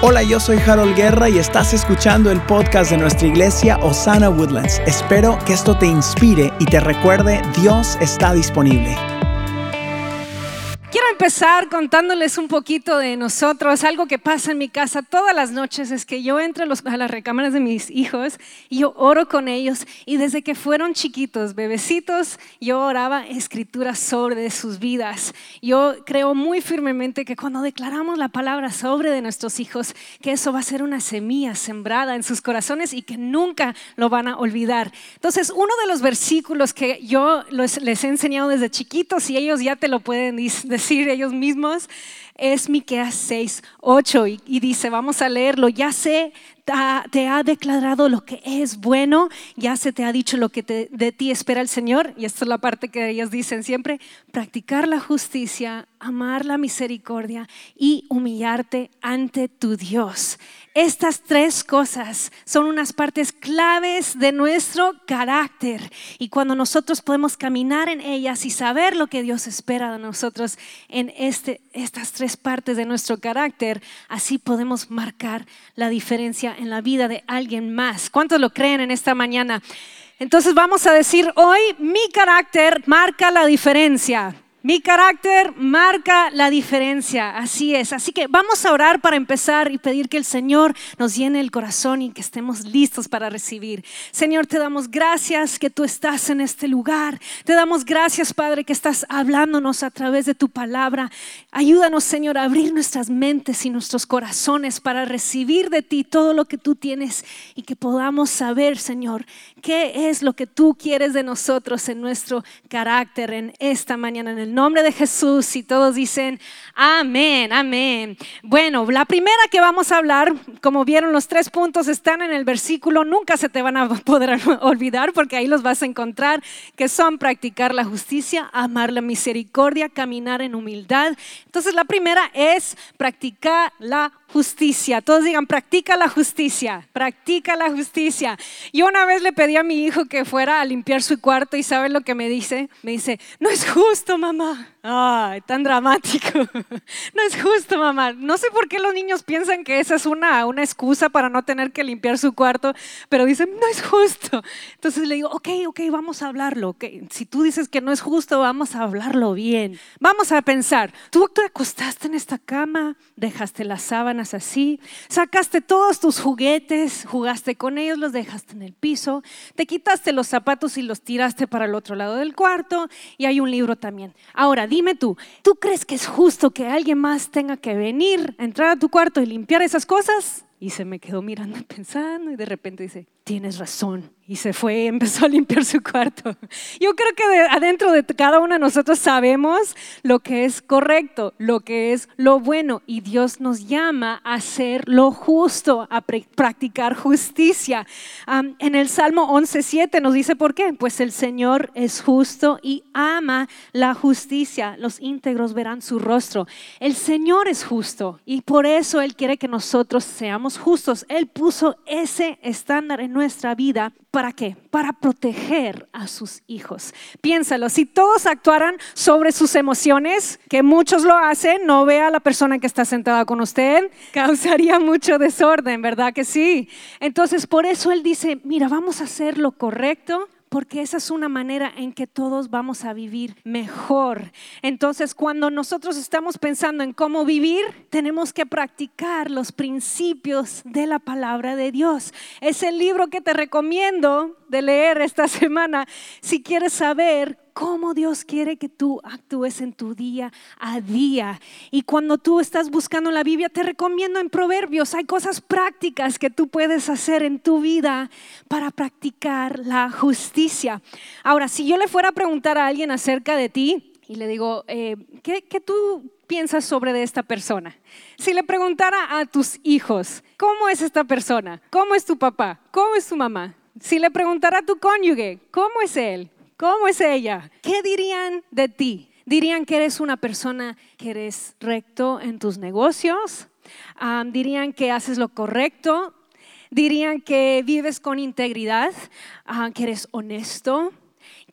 Hola, yo soy Harold Guerra y estás escuchando el podcast de nuestra iglesia Osana Woodlands. Espero que esto te inspire y te recuerde, Dios está disponible. Empezar contándoles un poquito de nosotros. Algo que pasa en mi casa todas las noches es que yo entro a las recámaras de mis hijos y yo oro con ellos. Y desde que fueron chiquitos, bebecitos, yo oraba escrituras sobre sus vidas. Yo creo muy firmemente que cuando declaramos la palabra sobre de nuestros hijos, que eso va a ser una semilla sembrada en sus corazones y que nunca lo van a olvidar. Entonces, uno de los versículos que yo les he enseñado desde chiquitos y ellos ya te lo pueden decir ellos mismos, es Miqueas 6, 8 y, y dice, vamos a leerlo, ya sé te ha declarado lo que es bueno, ya se te ha dicho lo que de ti espera el Señor, y esta es la parte que ellas dicen siempre, practicar la justicia, amar la misericordia y humillarte ante tu Dios. Estas tres cosas son unas partes claves de nuestro carácter y cuando nosotros podemos caminar en ellas y saber lo que Dios espera de nosotros en este, estas tres partes de nuestro carácter, así podemos marcar la diferencia en la vida de alguien más. ¿Cuántos lo creen en esta mañana? Entonces vamos a decir hoy, mi carácter marca la diferencia. Mi carácter marca la diferencia, así es. Así que vamos a orar para empezar y pedir que el Señor nos llene el corazón y que estemos listos para recibir. Señor, te damos gracias que tú estás en este lugar. Te damos gracias, Padre, que estás hablándonos a través de tu palabra. Ayúdanos, Señor, a abrir nuestras mentes y nuestros corazones para recibir de ti todo lo que tú tienes y que podamos saber, Señor, qué es lo que tú quieres de nosotros en nuestro carácter en esta mañana en el nombre de Jesús y todos dicen amén, amén. Bueno, la primera que vamos a hablar, como vieron los tres puntos están en el versículo, nunca se te van a poder olvidar porque ahí los vas a encontrar, que son practicar la justicia, amar la misericordia, caminar en humildad. Entonces la primera es practicar la justicia. Todos digan, practica la justicia, practica la justicia. Yo una vez le pedí a mi hijo que fuera a limpiar su cuarto y ¿saben lo que me dice? Me dice, no es justo, mamá. Ay, tan dramático. No es justo, mamá. No sé por qué los niños piensan que esa es una, una excusa para no tener que limpiar su cuarto, pero dicen, no es justo. Entonces le digo, ok, ok, vamos a hablarlo. Okay. Si tú dices que no es justo, vamos a hablarlo bien. Vamos a pensar, tú te acostaste en esta cama, dejaste las así, sacaste todos tus juguetes, jugaste con ellos, los dejaste en el piso, te quitaste los zapatos y los tiraste para el otro lado del cuarto y hay un libro también. Ahora, dime tú, ¿tú crees que es justo que alguien más tenga que venir, entrar a tu cuarto y limpiar esas cosas? Y se me quedó mirando pensando y de repente dice, tienes razón. Y se fue, empezó a limpiar su cuarto. Yo creo que adentro de cada uno de nosotros sabemos lo que es correcto, lo que es lo bueno. Y Dios nos llama a hacer lo justo, a practicar justicia. en el Salmo 11.7 nos dice por qué. Pues el Señor es justo y ama la justicia. Los íntegros verán su rostro. El Señor es justo y por eso Él quiere que nosotros seamos justos. Él puso ese estándar en nuestra vida. ¿Para qué? Para proteger a sus hijos. Piénsalo, si todos actuaran sobre sus emociones, que muchos lo hacen, no vea a la persona que está sentada con usted, causaría mucho desorden, ¿verdad que sí? Entonces, por eso él dice, mira, vamos a hacer lo correcto, porque esa es una manera en que todos vamos a vivir mejor. Entonces, cuando nosotros estamos pensando en cómo vivir, tenemos que practicar los principios de la palabra de Dios. Es el libro que te recomiendo de leer esta semana si quieres saber cómo Dios quiere que tú actúes en tu día a día. Y cuando tú estás buscando la Biblia, te recomiendo en Proverbios, hay cosas prácticas que tú puedes hacer en tu vida para practicar la justicia. Ahora, si yo le fuera a preguntar a alguien acerca de ti y le digo, eh, ¿qué, ¿qué tú piensas sobre de esta persona? Si le preguntara a tus hijos, ¿cómo es esta persona? ¿Cómo es tu papá? ¿Cómo es tu mamá? Si le preguntara a tu cónyuge, ¿cómo es él? ¿Cómo es ella? ¿Qué dirían de ti? ¿Dirían que eres una persona que eres recto en tus negocios? ¿Dirían que haces lo correcto? ¿Dirían que vives con integridad? ¿Que eres honesto?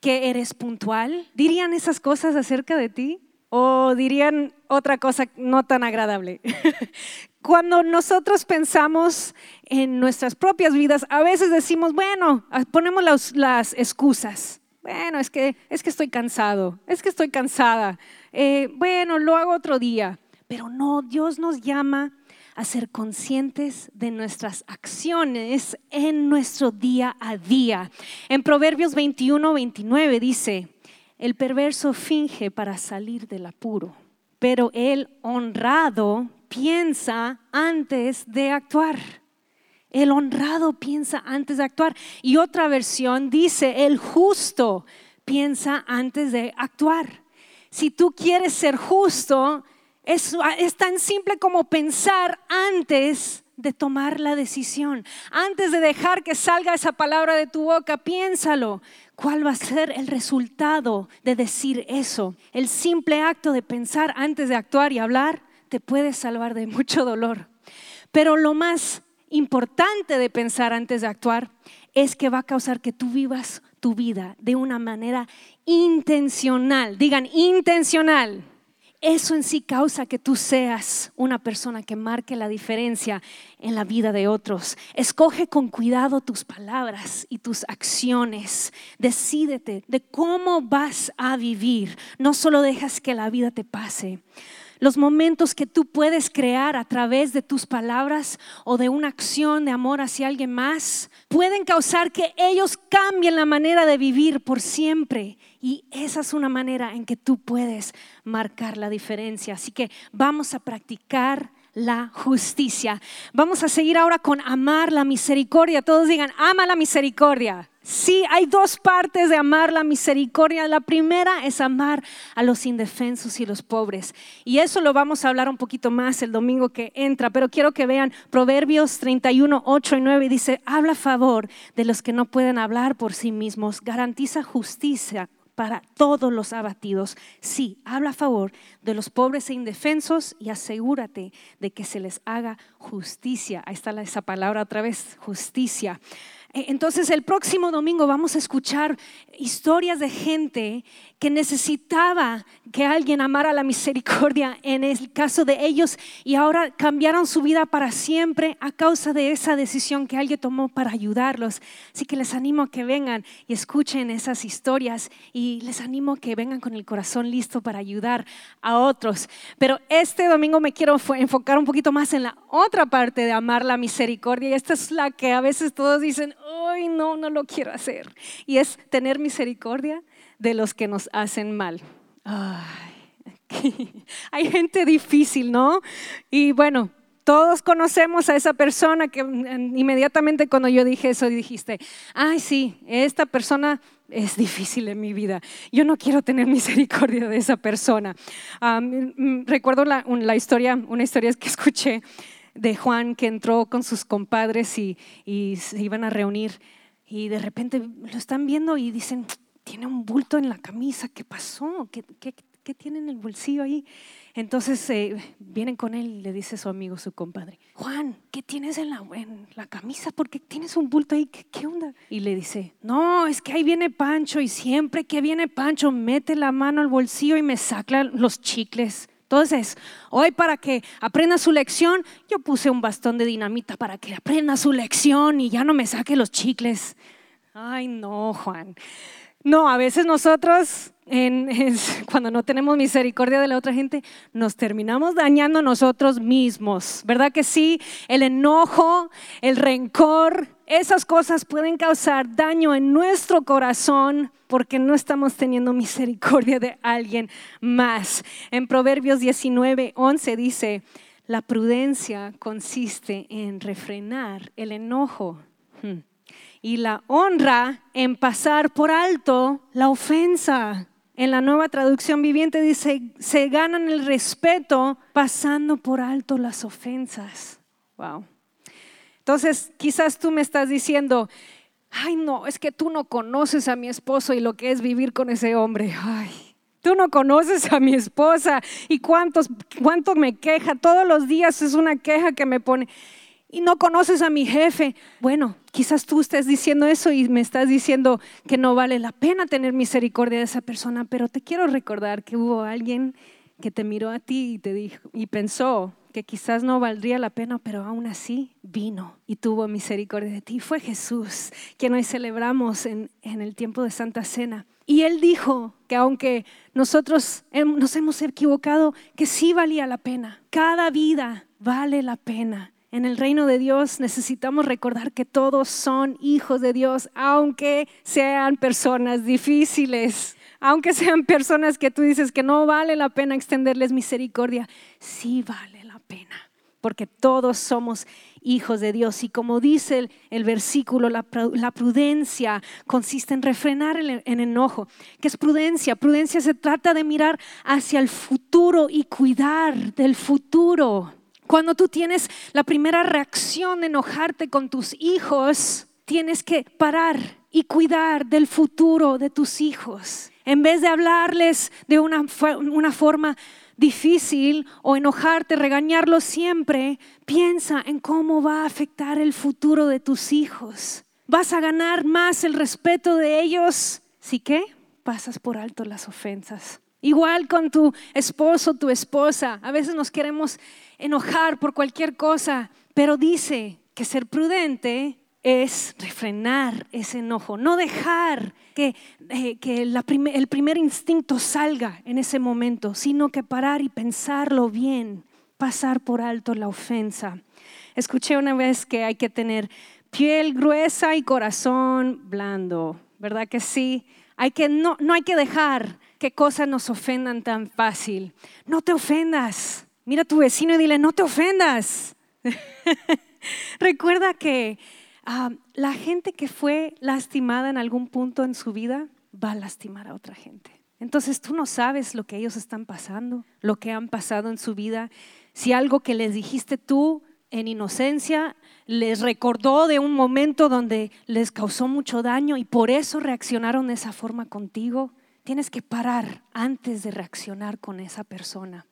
¿Que eres puntual? ¿Dirían esas cosas acerca de ti? ¿O dirían otra cosa no tan agradable? cuando nosotros pensamos en nuestras propias vidas, a veces decimos, bueno, ponemos las, excusas. Bueno, es que, es que estoy cansado, es que estoy cansada. Eh, bueno, lo hago otro día. Pero no, Dios nos llama a ser conscientes de nuestras acciones en nuestro día a día. En Proverbios 21, 29 dice, el perverso finge para salir del apuro, pero el honrado piensa antes de actuar. El honrado piensa antes de actuar. Y otra versión dice, el justo piensa antes de actuar. Si tú quieres ser justo, es, tan simple como pensar antes de tomar la decisión. Antes de dejar que salga esa palabra de tu boca, piénsalo. ¿Cuál va a ser el resultado de decir eso? El simple acto de pensar antes de actuar y hablar te puede salvar de mucho dolor. Pero lo más importante de pensar antes de actuar es que va a causar que tú vivas tu vida de una manera intencional. Digan, intencional eso en sí causa que tú seas una persona que marque la diferencia en la vida de otros. Escoge con cuidado tus palabras y tus acciones. Decídete de cómo vas a vivir. No solo dejas que la vida te pase. Los momentos que tú puedes crear a través de tus palabras o de una acción de amor hacia alguien más pueden causar que ellos cambien la manera de vivir por siempre. Y esa es una manera en que tú puedes marcar la diferencia. Así que vamos a practicar la justicia. Vamos a seguir ahora con amar la misericordia. Todos digan, ama la misericordia. Sí, hay dos partes de amar la misericordia. La primera es amar a los indefensos y los pobres. Y eso lo vamos a hablar un poquito más el domingo que entra, pero quiero que vean Proverbios 31, 8 y 9. Dice, habla a favor de los que no pueden hablar por sí mismos, garantiza justicia para todos los abatidos. Sí, habla a favor de los pobres e indefensos y asegúrate de que se les haga justicia. Ahí está esa palabra otra vez, justicia. Eh, entonces el próximo domingo vamos a escuchar historias de gente que necesitaba que alguien amara la misericordia en el caso de ellos y ahora cambiaron su vida para siempre a causa de esa decisión que alguien tomó para ayudarlos. Así que les animo a que vengan y escuchen esas historias y les animo a que vengan con el corazón listo para ayudar a otros. Pero este domingo me quiero enfocar un poquito más en la otra parte de amar la misericordia y esta es la que a veces todos dicen, ay no, no lo quiero hacer. Y es tener misericordia de los que nos hacen mal. hay gente difícil, ¿no? Y bueno, todos conocemos a esa persona que inmediatamente cuando yo dije eso dijiste, ay sí, esta persona es difícil en mi vida. Yo no quiero tener misericordia de esa persona. recuerdo la, la, historia, una historia que escuché de Juan que entró con sus compadres y, y se iban a reunir y de repente lo están viendo y dicen, tiene un bulto en la camisa, ¿qué pasó? ¿Qué, qué, tiene en el bolsillo ahí? Entonces eh, vienen con él le dice su amigo, su compadre, Juan, ¿qué tienes en la, en la camisa? ¿Por qué tienes un bulto ahí? ¿Qué, onda? Y le dice, no, es que ahí viene Pancho y siempre que viene Pancho mete la mano al bolsillo y me saca los chicles. Entonces, hoy para que aprenda su lección, yo puse un bastón de dinamita para que aprenda su lección y ya no me saque los chicles. Ay, no, Juan. No, a veces nosotros, cuando no tenemos misericordia de la otra gente, nos terminamos dañando nosotros mismos. ¿Verdad que sí? El enojo, el rencor, esas cosas pueden causar daño en nuestro corazón porque no estamos teniendo misericordia de alguien más. En Proverbios 19, 11 dice, la prudencia consiste en refrenar el enojo. Hmm y la honra en pasar por alto la ofensa. En la nueva traducción viviente dice, se ganan el respeto pasando por alto las ofensas. Wow. Entonces, quizás tú me estás diciendo, ay no, es que tú no conoces a mi esposo y lo que es vivir con ese hombre. Ay, tú no conoces a mi esposa y cuántos, cuánto me queja. Todos los días es una queja que me pone y no conoces a mi jefe. Bueno, quizás tú estés diciendo eso y me estás diciendo que no vale la pena tener misericordia de esa persona, pero te quiero recordar que hubo alguien que te miró a ti y te dijo y pensó que quizás no valdría la pena, pero aún así vino y tuvo misericordia de ti. Fue Jesús, quien hoy celebramos en, en el tiempo de Santa Cena. Y él dijo que aunque nosotros nos hemos equivocado, que sí valía la pena. Cada vida vale la pena. En el reino de Dios necesitamos recordar que todos son hijos de Dios, aunque sean personas difíciles, aunque sean personas que tú dices que no vale la pena extenderles misericordia, sí vale la pena, porque todos somos hijos de Dios. Y como dice el, versículo, la, prudencia consiste en refrenar el enojo. ¿Qué es prudencia? Prudencia se trata de mirar hacia el futuro y cuidar del futuro. Cuando tú tienes la primera reacción de enojarte con tus hijos, tienes que parar y cuidar del futuro de tus hijos. En vez de hablarles de una, una forma difícil o enojarte, regañarlos siempre, piensa en cómo va a afectar el futuro de tus hijos. ¿Vas a ganar más el respeto de ellos? ¿Sí que? Pasas por alto las ofensas. Igual con tu esposo, tu esposa. A veces nos queremos enojar por cualquier cosa, pero dice que ser prudente es refrenar ese enojo, no dejar que, eh, el primer instinto salga en ese momento, sino que parar y pensarlo bien, pasar por alto la ofensa. Escuché una vez que hay que tener piel gruesa y corazón blando, ¿verdad que sí? Hay que, no, no hay que dejar que cosas nos ofendan tan fácil. No te ofendas. Mira a tu vecino y dile, no te ofendas. Recuerda que Ah, la gente que fue lastimada en algún punto en su vida va a lastimar a otra gente. Entonces tú no sabes lo que ellos están pasando, lo que han pasado en su vida. Si algo que les dijiste tú en inocencia les recordó de un momento donde les causó mucho daño y por eso reaccionaron de esa forma contigo, tienes que parar antes de reaccionar con esa persona.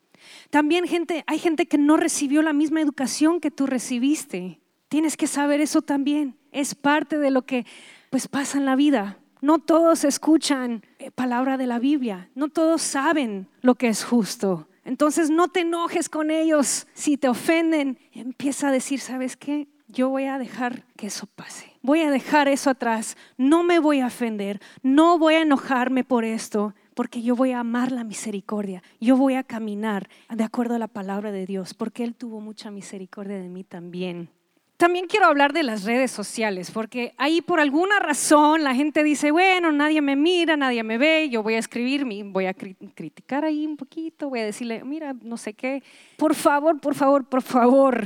También gente, hay gente que no recibió la misma educación que tú recibiste. Tienes que saber eso también. Es parte de lo que pues pasa en la vida. No todos escuchan eh, palabra de la Biblia, no todos saben lo que es justo. Entonces no te enojes con ellos si te ofenden. Empieza a decir, ¿sabes qué? Yo voy a dejar que eso pase. Voy a dejar eso atrás. No me voy a ofender. No voy a enojarme por esto porque yo voy a amar la misericordia. Yo voy a caminar de acuerdo a la palabra de Dios, porque Él tuvo mucha misericordia de mí también. También quiero hablar de las redes sociales, porque ahí por alguna razón la gente dice, bueno, nadie me mira, nadie me ve, yo voy a escribir, voy a criticar ahí un poquito, voy a decirle, mira, no sé qué. Por favor, por favor, por favor,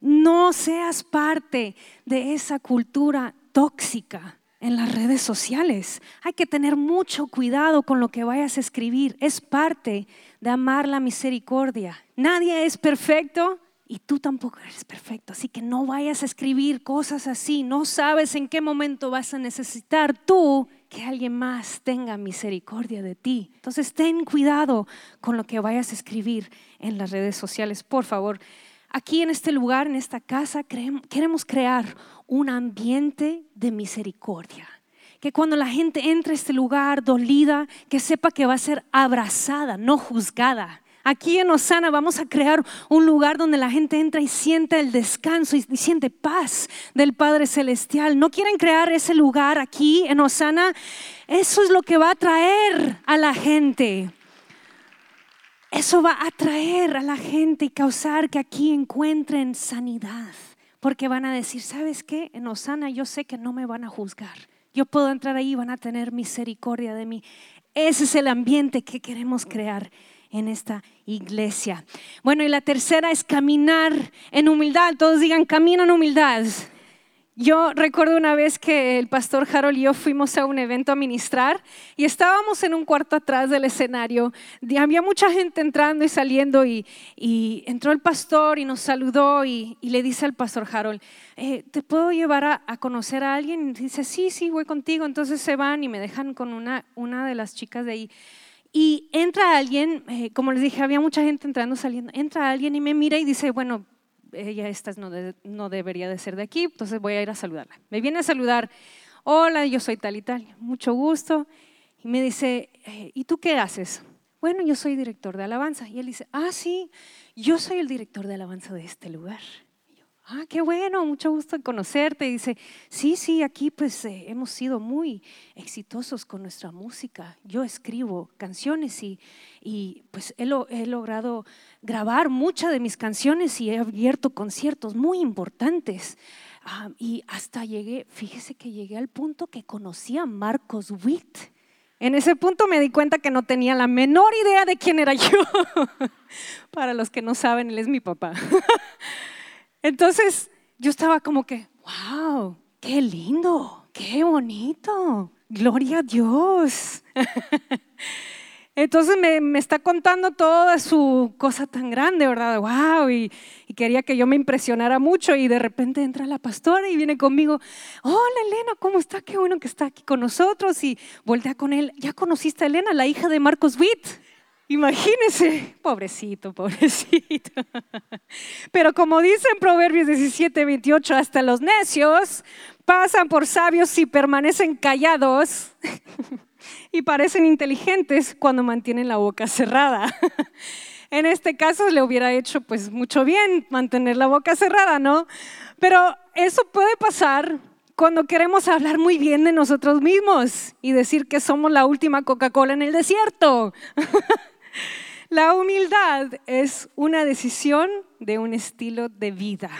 no seas parte de esa cultura tóxica en las redes sociales. Hay que tener mucho cuidado con lo que vayas a escribir. Es parte de amar la misericordia. Nadie es perfecto, y tú tampoco eres perfecto, así que no vayas a escribir cosas así, no sabes en qué momento vas a necesitar tú que alguien más tenga misericordia de ti. Entonces ten cuidado con lo que vayas a escribir en las redes sociales, por favor. Aquí en este lugar, en esta casa, queremos crear un ambiente de misericordia. Que cuando la gente entre a este lugar dolida, que sepa que va a ser abrazada, no juzgada Aquí en Osana vamos a crear un lugar donde la gente entra y siente el descanso y, siente paz del Padre Celestial. ¿No quieren crear ese lugar aquí en Osana? Eso es lo que va a atraer a la gente. Eso va a atraer a la gente y causar que aquí encuentren sanidad. Porque van a decir, ¿sabes qué? En Osana yo sé que no me van a juzgar. Yo puedo entrar ahí y van a tener misericordia de mí. Ese es el ambiente que queremos crear en esta iglesia. Bueno, y la tercera es caminar en humildad. Todos digan, camina en humildad. Yo recuerdo una vez que el pastor Harold y yo fuimos a un evento a ministrar y estábamos en un cuarto atrás del escenario. Había mucha gente entrando y saliendo y, entró el pastor y nos saludó y, le dice al pastor Harold, eh, ¿te puedo llevar a, conocer a alguien? Y dice, sí, sí, voy contigo. Entonces se van y me dejan con una, una de las chicas de ahí. Y entra alguien, eh, como les dije, había mucha gente entrando, saliendo, entra alguien y me mira y dice, bueno, ella esta no, debería de ser de aquí, entonces voy a ir a saludarla. Me viene a saludar, hola, yo soy tal y tal, mucho gusto. Y me dice, eh, ¿y tú qué haces? bueno, yo soy director de alabanza. Y él dice, ah, sí, yo soy el director de alabanza de este lugar. Ah, qué bueno, mucho gusto en conocerte. Y dice, sí, sí, aquí pues eh, hemos sido muy exitosos con nuestra música. Yo escribo canciones y, y pues he, he logrado grabar muchas de mis canciones y he abierto conciertos muy importantes. Ah, y hasta llegué, fíjese que llegué al punto que conocí a Marcos Witt. En ese punto me di cuenta que no tenía la menor idea de quién era yo. Para los que no saben, él es mi papá. Entonces yo estaba como que, wow, qué lindo, qué bonito, gloria a Dios. Entonces me, está contando toda su cosa tan grande, ¿verdad? ¡Wow! Y, y, quería que yo me impresionara mucho y de repente entra la pastora y viene conmigo, hola Elena, ¿cómo está? Qué bueno que está aquí con nosotros. Y voltea con él, ¿ya conociste a Elena, la hija de Marcos Witt? Imagínese, pobrecito, pobrecito. Pero como dice en Proverbios 17, 28, hasta los necios pasan por sabios y permanecen callados. y parecen inteligentes cuando mantienen la boca cerrada. en este caso le hubiera hecho pues mucho bien mantener la boca cerrada, ¿no? Pero eso puede pasar cuando queremos hablar muy bien de nosotros mismos y decir que somos la última Coca-Cola en el desierto. la humildad es una decisión de un estilo de vida.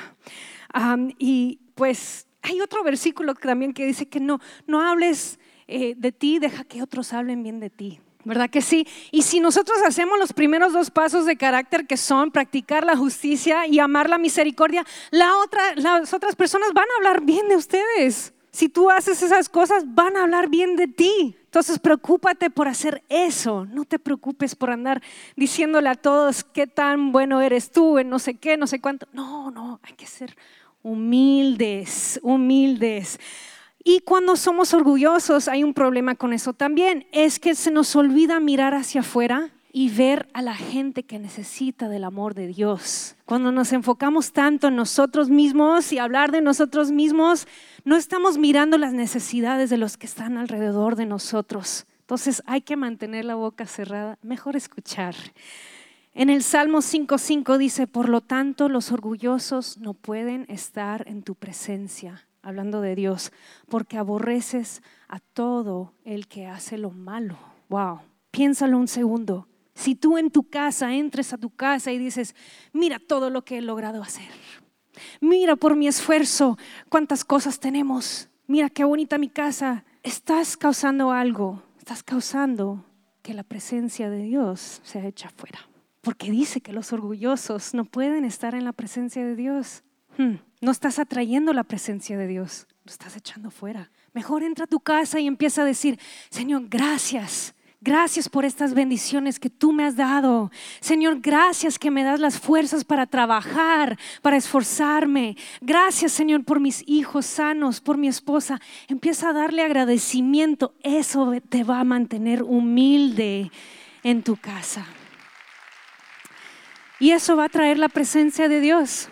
y pues hay otro versículo también que dice que no, no hables eh, de ti, deja que otros hablen bien de ti. ¿Verdad que sí? Y si nosotros hacemos los primeros dos pasos de carácter que son practicar la justicia y amar la misericordia, la otra, las otras personas van a hablar bien de ustedes. Si tú haces esas cosas, van a hablar bien de ti. Entonces, preocúpate por hacer eso. No te preocupes por andar diciéndole a todos qué tan bueno eres tú en no sé qué, no sé cuánto. No, no, hay que ser humildes, humildes. Y cuando somos orgullosos hay un problema con eso también, es que se nos olvida mirar hacia afuera y ver a la gente que necesita del amor de Dios. Cuando nos enfocamos tanto en nosotros mismos y hablar de nosotros mismos, no estamos mirando las necesidades de los que están alrededor de nosotros. Entonces hay que mantener la boca cerrada, mejor escuchar. En el Salmo 5.5 dice, por lo tanto los orgullosos no pueden estar en tu presencia hablando de Dios, porque aborreces a todo el que hace lo malo. Wow, piénsalo un segundo. Si tú en tu casa entres a tu casa y dices, mira todo lo que he logrado hacer, mira por mi esfuerzo cuántas cosas tenemos, mira qué bonita mi casa, estás causando algo, estás causando que la presencia de Dios se echa fuera. Porque dice que los orgullosos no pueden estar en la presencia de Dios. Hmm. No estás atrayendo la presencia de Dios, lo estás echando fuera. Mejor entra a tu casa y empieza a decir, Señor, gracias. Gracias por estas bendiciones que tú me has dado. Señor, gracias que me das las fuerzas para trabajar, para esforzarme. Gracias, Señor, por mis hijos sanos, por mi esposa. Empieza a darle agradecimiento. Eso te va a mantener humilde en tu casa. Y eso va a traer la presencia de Dios.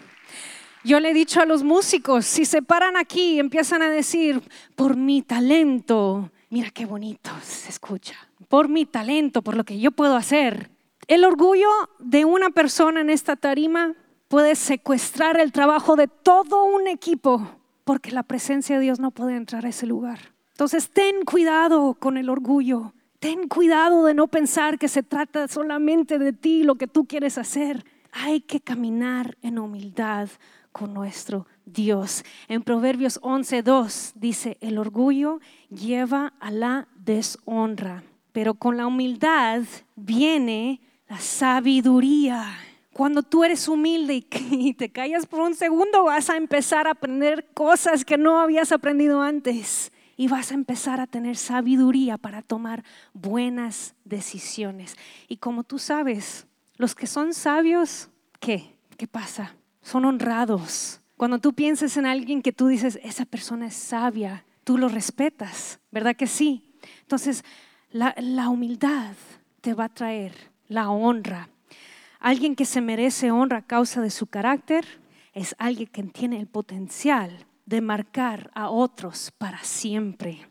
Yo le he dicho a los músicos, si se paran aquí empiezan a decir, por mi talento, mira qué bonito se escucha, por mi talento, por lo que yo puedo hacer. El orgullo de una persona en esta tarima puede secuestrar el trabajo de todo un equipo, porque la presencia de Dios no puede entrar a ese lugar. Entonces, ten cuidado con el orgullo. Ten cuidado de no pensar que se trata solamente de ti, lo que tú quieres hacer. Hay que caminar en humildad con nuestro Dios. En Proverbios 11:2 dice, el orgullo lleva a la deshonra, pero con la humildad viene la sabiduría. Cuando tú eres humilde y te callas por un segundo, vas a empezar a aprender cosas que no habías aprendido antes y vas a empezar a tener sabiduría para tomar buenas decisiones. Y como tú sabes, los que son sabios, ¿qué? ¿Qué pasa? son honrados. Cuando tú pienses en alguien que tú dices, esa persona es sabia, tú lo respetas, ¿verdad que sí? Entonces, la, humildad te va a traer la honra. Alguien que se merece honra a causa de su carácter es alguien que tiene el potencial de marcar a otros para siempre.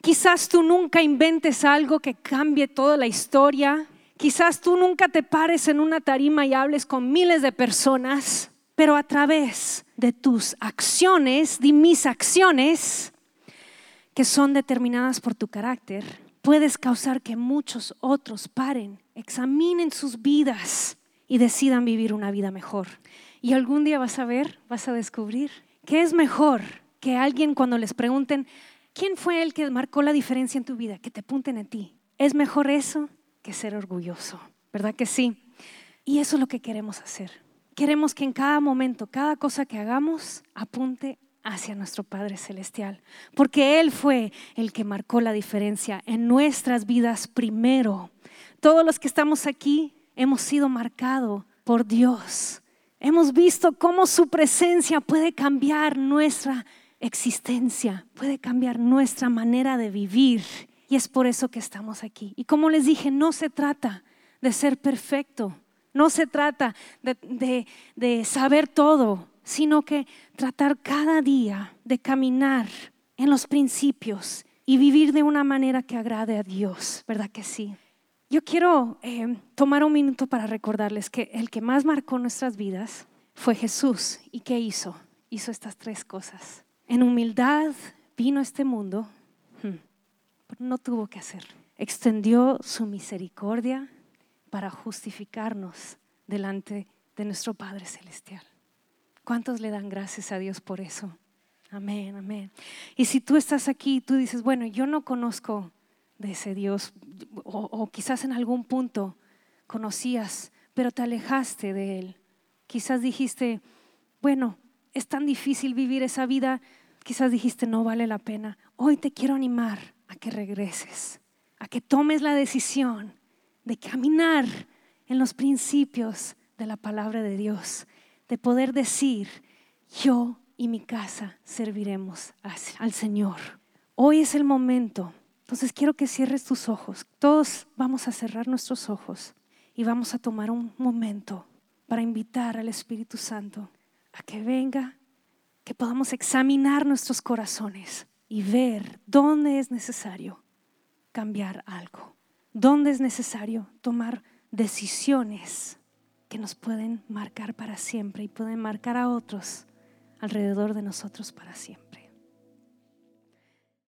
Quizás tú nunca inventes algo que cambie toda la historia Quizás tú nunca te pares en una tarima y hables con miles de personas, pero a través de tus acciones, de mis acciones, que son determinadas por tu carácter, puedes causar que muchos otros paren, examinen sus vidas y decidan vivir una vida mejor. Y algún día vas a ver, vas a descubrir que es mejor que alguien cuando les pregunten, ¿quién fue el que marcó la diferencia en tu vida? Que te apunten a ti. Es mejor eso que ser orgulloso, ¿verdad que sí? Y eso es lo que queremos hacer. Queremos que en cada momento, cada cosa que hagamos, apunte hacia nuestro Padre Celestial, porque Él fue el que marcó la diferencia en nuestras vidas primero. Todos los que estamos aquí hemos sido marcados por Dios. Hemos visto cómo su presencia puede cambiar nuestra existencia, puede cambiar nuestra manera de vivir. Y es por eso que estamos aquí. Y como les dije, no se trata de ser perfecto, no se trata de, saber todo, sino que tratar cada día de caminar en los principios y vivir de una manera que agrade a Dios, ¿verdad que sí? Yo quiero eh, tomar un minuto para recordarles que el que más marcó nuestras vidas fue Jesús. ¿Y qué hizo? Hizo estas tres cosas. En humildad vino a este mundo, no tuvo que hacer. Extendió su misericordia para justificarnos delante de nuestro Padre Celestial. ¿Cuántos le dan gracias a Dios por eso? Amén, amén. Y si tú estás aquí y tú dices, bueno, yo no conozco de ese Dios, o, o, quizás en algún punto conocías, pero te alejaste de Él. Quizás dijiste, bueno, es tan difícil vivir esa vida, quizás dijiste, no vale la pena. Hoy te quiero animar a que regreses, a que tomes la decisión de caminar en los principios de la palabra de Dios, de poder decir, yo y mi casa serviremos al Señor. Hoy es el momento. Entonces quiero que cierres tus ojos. Todos vamos a cerrar nuestros ojos y vamos a tomar un momento para invitar al Espíritu Santo a que venga, que podamos examinar nuestros corazones y ver dónde es necesario cambiar algo, dónde es necesario tomar decisiones que nos pueden marcar para siempre y pueden marcar a otros alrededor de nosotros para siempre.